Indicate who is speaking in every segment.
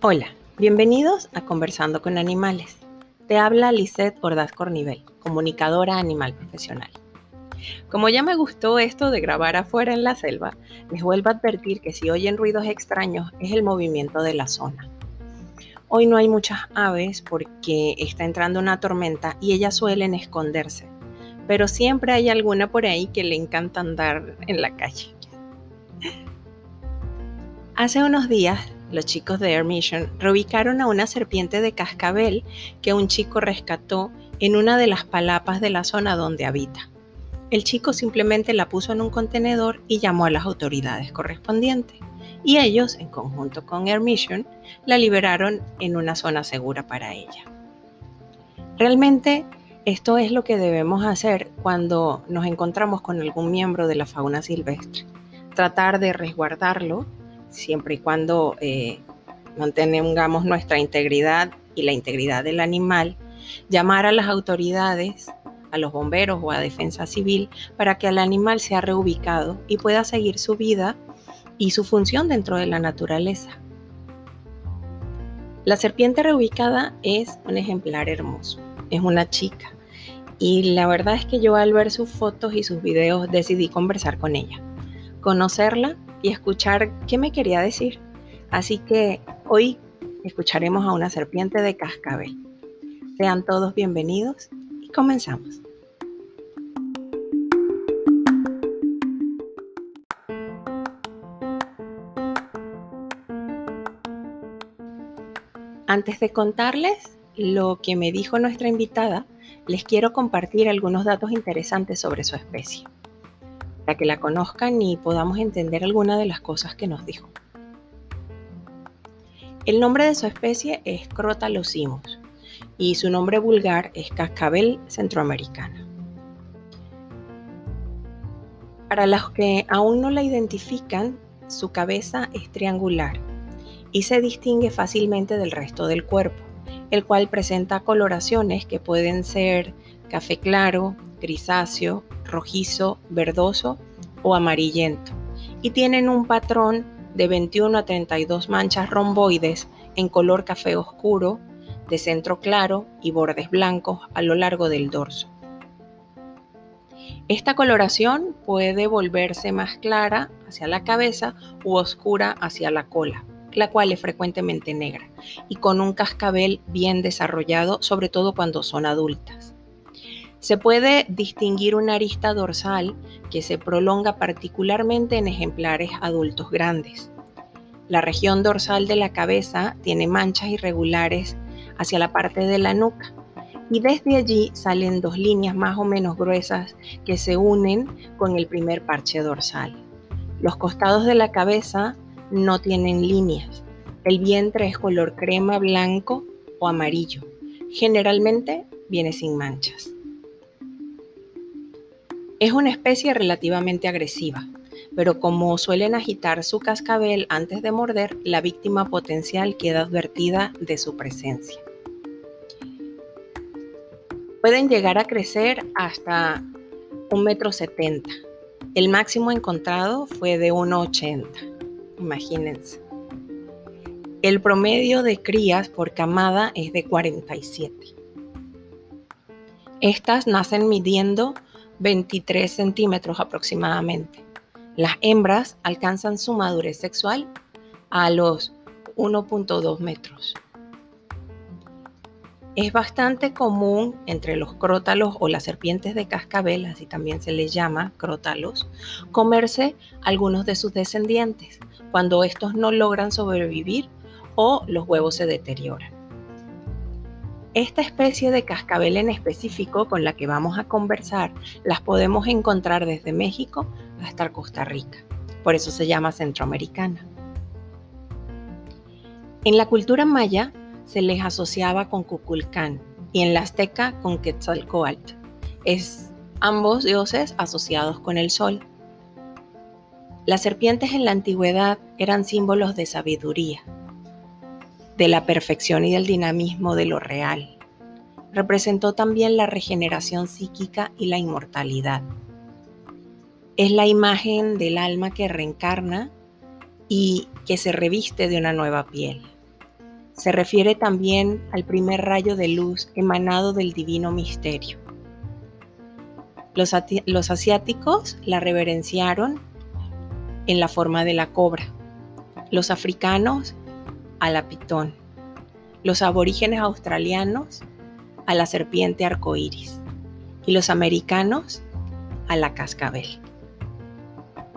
Speaker 1: Hola, bienvenidos a Conversando con Animales. Te habla Lisette Ordaz Cornivel, comunicadora animal profesional. Como ya me gustó esto de grabar afuera en la selva, les vuelvo a advertir que si oyen ruidos extraños es el movimiento de la zona. Hoy no hay muchas aves porque está entrando una tormenta y ellas suelen esconderse, pero siempre hay alguna por ahí que le encanta andar en la calle. Hace unos días los chicos de Air Mission reubicaron a una serpiente de cascabel que un chico rescató en una de las palapas de la zona donde habita. El chico simplemente la puso en un contenedor y llamó a las autoridades correspondientes. Y ellos, en conjunto con Air Mission, la liberaron en una zona segura para ella. Realmente esto es lo que debemos hacer cuando nos encontramos con algún miembro de la fauna silvestre. Tratar de resguardarlo siempre y cuando eh, mantengamos nuestra integridad y la integridad del animal, llamar a las autoridades, a los bomberos o a defensa civil para que el animal sea reubicado y pueda seguir su vida y su función dentro de la naturaleza. La serpiente reubicada es un ejemplar hermoso, es una chica. Y la verdad es que yo al ver sus fotos y sus videos decidí conversar con ella, conocerla y escuchar qué me quería decir. Así que hoy escucharemos a una serpiente de cascabel. Sean todos bienvenidos y comenzamos. Antes de contarles lo que me dijo nuestra invitada, les quiero compartir algunos datos interesantes sobre su especie para que la conozcan y podamos entender alguna de las cosas que nos dijo. El nombre de su especie es Crotalosimus y su nombre vulgar es cascabel centroamericana. Para los que aún no la identifican, su cabeza es triangular y se distingue fácilmente del resto del cuerpo, el cual presenta coloraciones que pueden ser café claro, grisáceo, rojizo, verdoso o amarillento, y tienen un patrón de 21 a 32 manchas romboides en color café oscuro, de centro claro y bordes blancos a lo largo del dorso. Esta coloración puede volverse más clara hacia la cabeza u oscura hacia la cola, la cual es frecuentemente negra y con un cascabel bien desarrollado, sobre todo cuando son adultas. Se puede distinguir una arista dorsal que se prolonga particularmente en ejemplares adultos grandes. La región dorsal de la cabeza tiene manchas irregulares hacia la parte de la nuca y desde allí salen dos líneas más o menos gruesas que se unen con el primer parche dorsal. Los costados de la cabeza no tienen líneas. El vientre es color crema, blanco o amarillo. Generalmente viene sin manchas. Es una especie relativamente agresiva, pero como suelen agitar su cascabel antes de morder, la víctima potencial queda advertida de su presencia. Pueden llegar a crecer hasta un metro setenta. El máximo encontrado fue de 1,80. Imagínense. El promedio de crías por camada es de 47. Estas nacen midiendo 23 centímetros aproximadamente. Las hembras alcanzan su madurez sexual a los 1.2 metros. Es bastante común entre los crótalos o las serpientes de cascabel, así también se les llama crótalos, comerse algunos de sus descendientes cuando estos no logran sobrevivir o los huevos se deterioran. Esta especie de cascabel en específico con la que vamos a conversar las podemos encontrar desde México hasta Costa Rica. Por eso se llama centroamericana. En la cultura maya se les asociaba con Cuculcán y en la azteca con Quetzalcoatl. Es ambos dioses asociados con el sol. Las serpientes en la antigüedad eran símbolos de sabiduría, de la perfección y del dinamismo de lo real. Representó también la regeneración psíquica y la inmortalidad. es la imagen del alma que reencarna y que se reviste de una nueva piel. Se refiere también al primer rayo de luz emanado del divino misterio. Los, asiáticos la reverenciaron en la forma de la cobra, los africanos a la pitón, los aborígenes australianos a la serpiente arcoíris y los americanos a la cascabel.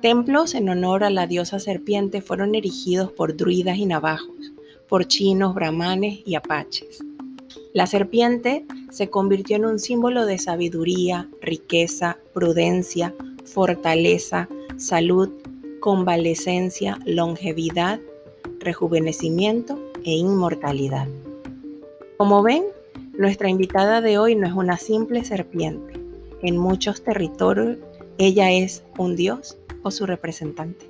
Speaker 1: Templos en honor a la diosa serpiente fueron erigidos por druidas y navajos, por chinos, brahmanes y apaches. La serpiente se convirtió en un símbolo de sabiduría, riqueza, prudencia, fortaleza, salud, convalecencia, longevidad, rejuvenecimiento e inmortalidad. Como ven, nuestra invitada de hoy no es una simple serpiente. En muchos territorios ella es un dios o su representante.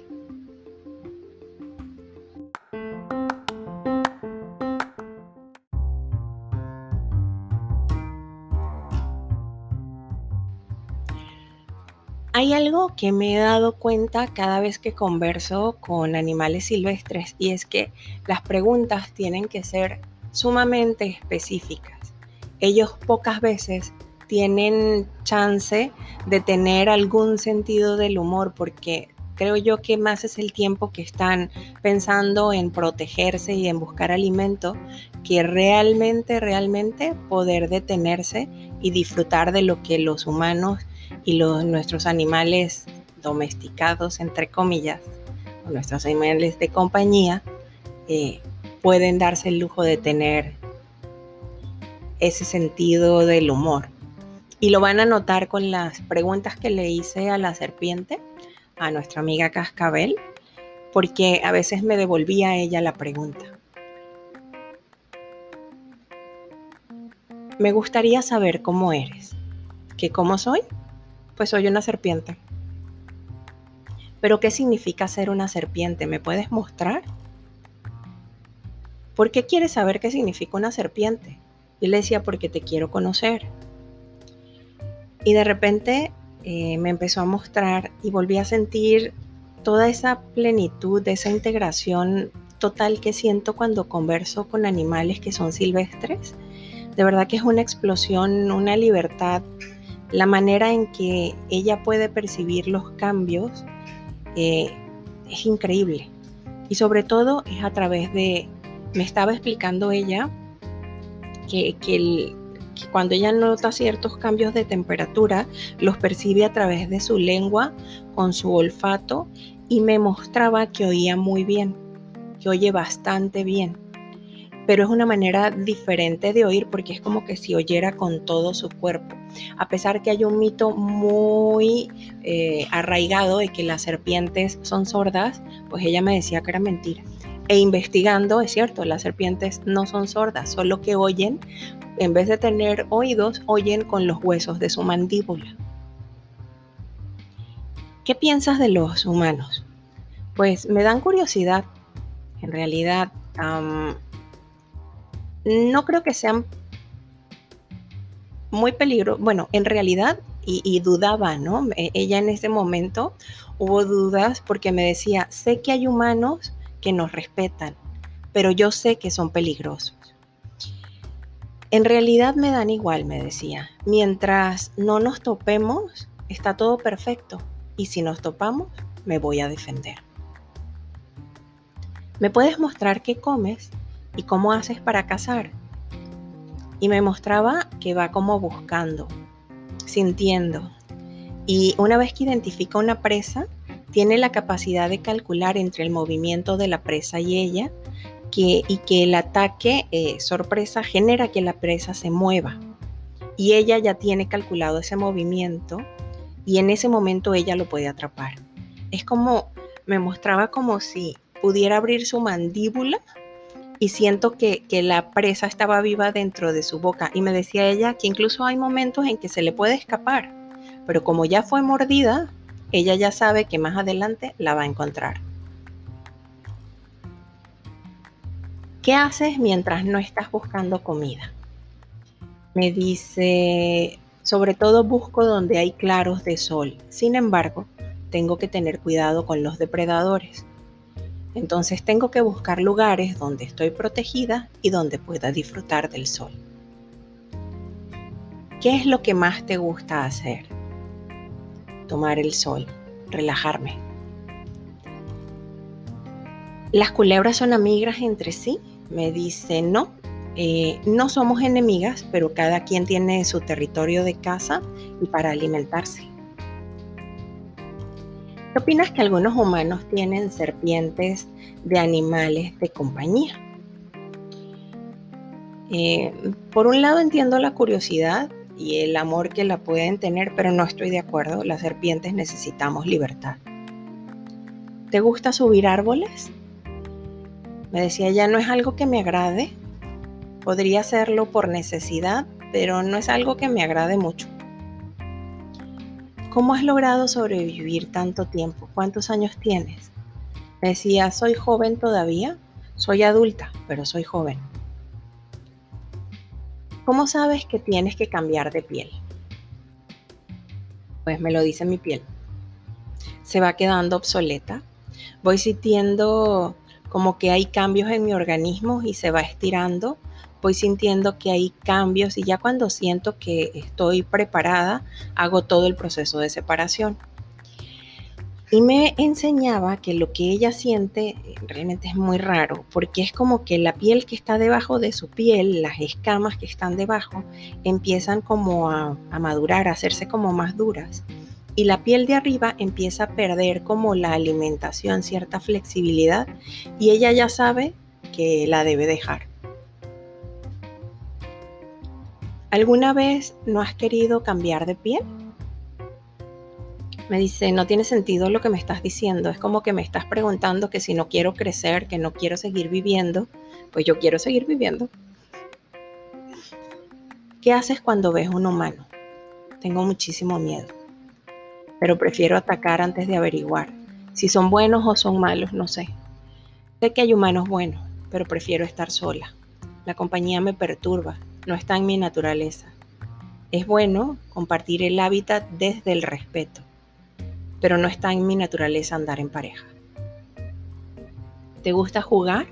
Speaker 1: Hay algo que me he dado cuenta cada vez que converso con animales silvestres y es que las preguntas tienen que ser sumamente específicas. Ellos pocas veces tienen chance de tener algún sentido del humor porque creo yo que más es el tiempo que están pensando en protegerse y en buscar alimento que realmente, realmente poder detenerse y disfrutar de lo que los humanos y los, nuestros animales domesticados, entre comillas, o nuestros animales de compañía, eh, pueden darse el lujo de tener ese sentido del humor. Y lo van a notar con las preguntas que le hice a la serpiente, a nuestra amiga Cascabel, porque a veces me devolvía ella la pregunta. Me gustaría saber cómo eres. ¿Que cómo soy? Pues soy una serpiente. Pero ¿qué significa ser una serpiente? ¿Me puedes mostrar? ¿Por qué quieres saber qué significa una serpiente? Y le decía, porque te quiero conocer. Y de repente eh, me empezó a mostrar y volví a sentir toda esa plenitud, esa integración total que siento cuando converso con animales que son silvestres. De verdad que es una explosión, una libertad la manera en que ella puede percibir los cambios eh, es increíble. Y sobre todo es a través de, me estaba explicando ella que, cuando ella nota ciertos cambios de temperatura, los percibe a través de su lengua, con su olfato, y me mostraba que oía muy bien, que oye bastante bien pero es una manera diferente de oír porque es como que si oyera con todo su cuerpo. A pesar que hay un mito muy eh, arraigado de que las serpientes son sordas, pues ella me decía que era mentira. E investigando, es cierto, las serpientes no son sordas, solo que oyen, en vez de tener oídos, oyen con los huesos de su mandíbula. ¿Qué piensas de los humanos? Pues me dan curiosidad. En realidad, no creo que sean muy peligrosos. Bueno, en realidad, y, dudaba, ¿no? E, ella en ese momento hubo dudas porque me decía, sé que hay humanos que nos respetan, pero yo sé que son peligrosos. En realidad me dan igual, me decía. Mientras no nos topemos, está todo perfecto. Y si nos topamos, me voy a defender. ¿Me puedes mostrar qué comes? ¿Y cómo haces para cazar? Y me mostraba que va como buscando, sintiendo. Y una vez que identifica una presa, tiene la capacidad de calcular entre el movimiento de la presa y ella que, y que el ataque eh, sorpresa genera que la presa se mueva. Y ella ya tiene calculado ese movimiento y en ese momento ella lo puede atrapar. Es como, me mostraba como si pudiera abrir su mandíbula y siento que, la presa estaba viva dentro de su boca. Y me decía ella que incluso hay momentos en que se le puede escapar, pero como ya fue mordida, ella ya sabe que más adelante la va a encontrar. ¿Qué haces mientras no estás buscando comida? Me dice, sobre todo busco donde hay claros de sol. Sin embargo, tengo que tener cuidado con los depredadores. Entonces tengo que buscar lugares donde estoy protegida y donde pueda disfrutar del sol. ¿Qué es lo que más te gusta hacer? Tomar el sol, relajarme. ¿Las culebras son amigas entre sí? Me dice, no, eh, no somos enemigas, pero cada quien tiene su territorio de casa y para alimentarse. ¿Qué opinas que algunos humanos tienen serpientes de animales de compañía? Eh, por un lado entiendo la curiosidad y el amor que la pueden tener, pero no estoy de acuerdo. Las serpientes necesitamos libertad. ¿Te gusta subir árboles? Me decía, ya no es algo que me agrade. Podría hacerlo por necesidad, pero no es algo que me agrade mucho. ¿Cómo has logrado sobrevivir tanto tiempo? ¿Cuántos años tienes? Me decía, soy joven todavía, soy adulta, pero soy joven. ¿Cómo sabes que tienes que cambiar de piel? Pues me lo dice mi piel. Se va quedando obsoleta. Voy sintiendo como que hay cambios en mi organismo y se va estirando voy sintiendo que hay cambios y ya cuando siento que estoy preparada, hago todo el proceso de separación. Y me enseñaba que lo que ella siente realmente es muy raro, porque es como que la piel que está debajo de su piel, las escamas que están debajo, empiezan como a, a madurar, a hacerse como más duras. Y la piel de arriba empieza a perder como la alimentación, cierta flexibilidad, y ella ya sabe que la debe dejar. ¿Alguna vez no has querido cambiar de piel? Me dice, no tiene sentido lo que me estás diciendo. Es como que me estás preguntando que si no quiero crecer, que no quiero seguir viviendo, pues yo quiero seguir viviendo. ¿Qué haces cuando ves un humano? Tengo muchísimo miedo, pero prefiero atacar antes de averiguar. Si son buenos o son malos, no sé. Sé que hay humanos buenos, pero prefiero estar sola. La compañía me perturba no está en mi naturaleza. Es bueno compartir el hábitat desde el respeto, pero no está en mi naturaleza andar en pareja. ¿Te gusta jugar?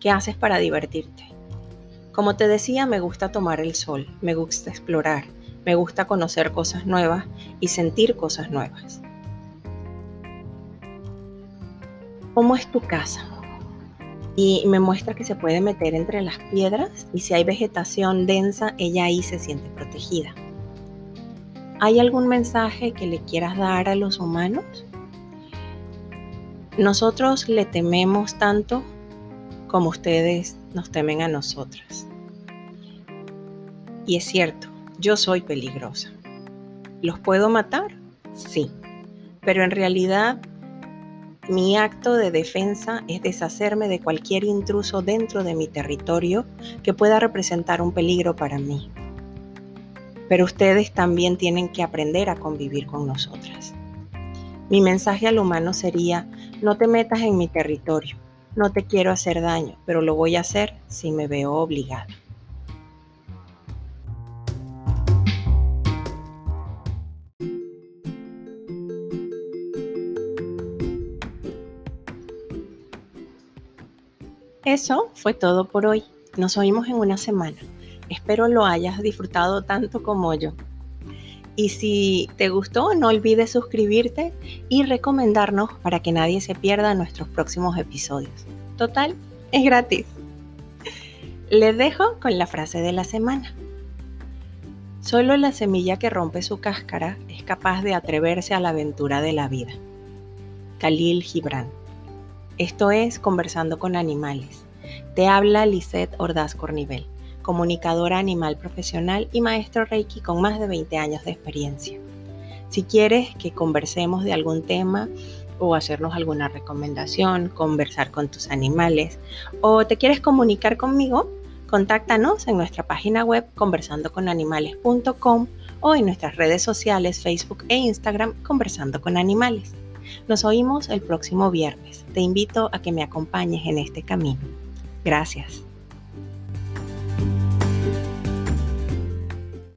Speaker 1: ¿Qué haces para divertirte? Como te decía, me gusta tomar el sol, me gusta explorar, me gusta conocer cosas nuevas y sentir cosas nuevas. ¿Cómo es tu casa? Y me muestra que se puede meter entre las piedras y si hay vegetación densa, ella ahí se siente protegida. ¿Hay algún mensaje que le quieras dar a los humanos? Nosotros le tememos tanto como ustedes nos temen a nosotras. Y es cierto, yo soy peligrosa. ¿Los puedo matar? Sí, pero en realidad mi acto de defensa es deshacerme de cualquier intruso dentro de mi territorio que pueda representar un peligro para mí. Pero ustedes también tienen que aprender a convivir con nosotras. Mi mensaje al humano sería, no te metas en mi territorio, no te quiero hacer daño, pero lo voy a hacer si me veo obligada. Eso fue todo por hoy. Nos oímos en una semana. Espero lo hayas disfrutado tanto como yo. Y si te gustó, no olvides suscribirte y recomendarnos para que nadie se pierda nuestros próximos episodios. Total, es gratis. Les dejo con la frase de la semana. Solo la semilla que rompe su cáscara es capaz de atreverse a la aventura de la vida. Khalil Gibran. Esto es Conversando con Animales. Te habla Lisette Ordaz Cornivel, comunicadora animal profesional y maestro Reiki con más de 20 años de experiencia. Si quieres que conversemos de algún tema o hacernos alguna recomendación, conversar con tus animales o te quieres comunicar conmigo, contáctanos en nuestra página web conversandoconanimales.com o en nuestras redes sociales Facebook e Instagram Conversando con Animales. Nos oímos el próximo viernes. Te invito a que me acompañes en este camino. Gracias.